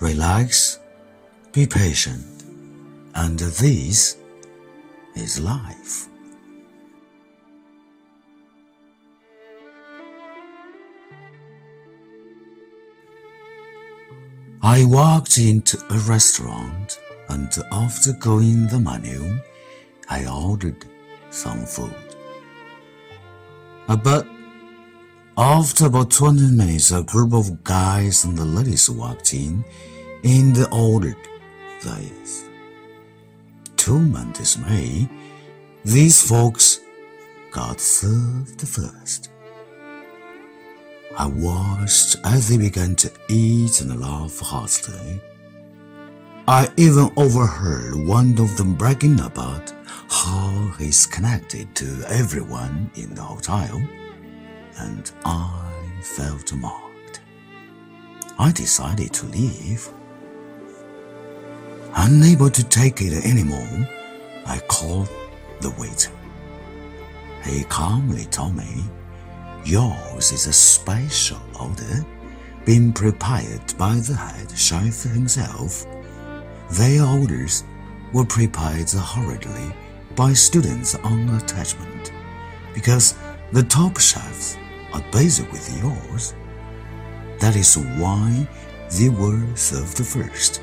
relax, be patient, and this is life. I walked into a restaurant and after going the menu, I ordered some food. But after about 20 minutes, a group of guys and the ladies walked in in the ordered this. To my dismay, these folks got served first. I watched as they began to eat and laugh heartily. I even overheard one of them bragging about how he's connected to everyone in the hotel, and I felt mocked. I decided to leave. Unable to take it anymore, I called the waiter. He calmly told me Yours is a special order, being prepared by the head chef himself. Their orders were prepared hurriedly by students on attachment, because the top chefs are busy with yours. That is why they were served first.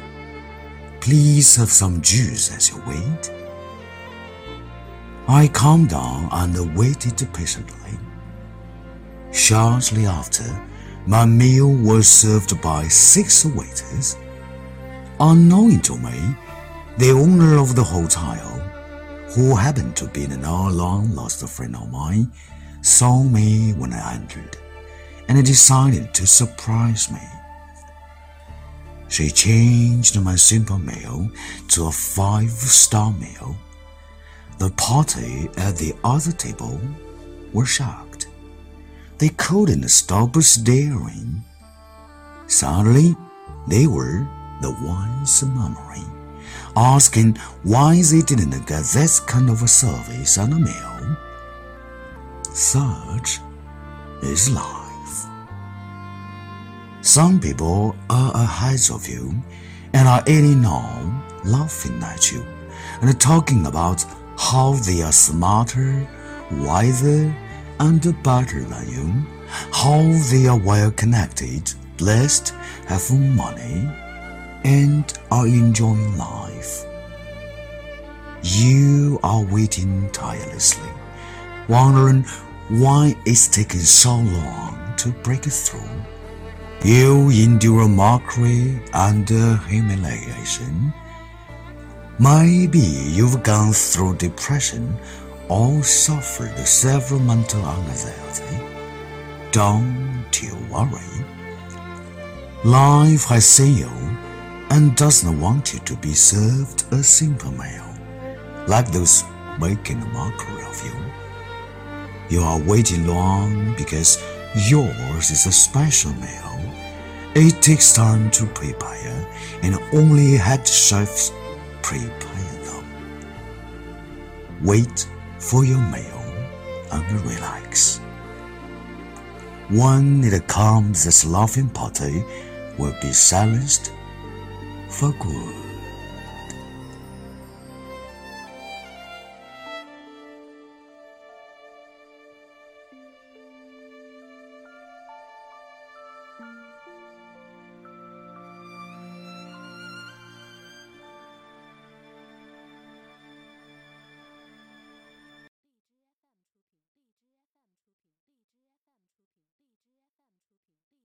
Please have some juice as you wait. I calmed down and waited patiently. Shortly after, my meal was served by six waiters. Unknowing to me, the owner of the hotel, who happened to be an long lost friend of mine, saw me when I entered and decided to surprise me. She changed my simple meal to a five star meal. The party at the other table were shocked. They couldn't stop staring. Suddenly, they were the ones murmuring, asking why they didn't get this kind of a service on a meal. Such is life. Some people are ahead of you and are eating on, laughing at you, and talking about how they are smarter, wiser, and better than you, how they are well connected, blessed, have money, and are enjoying life. You are waiting tirelessly, wondering why it's taking so long to break through. You endure mockery and uh, humiliation. Maybe you've gone through depression or suffered several mental anxiety. Don't you worry. Life has seen you and doesn't want you to be served a simple meal, like those making a mockery of you. You are waiting long because yours is a special meal. It takes time to prepare, and only head chefs prepare them. Wait for your meal and relax. When it comes, this laughing party will be silenced for good.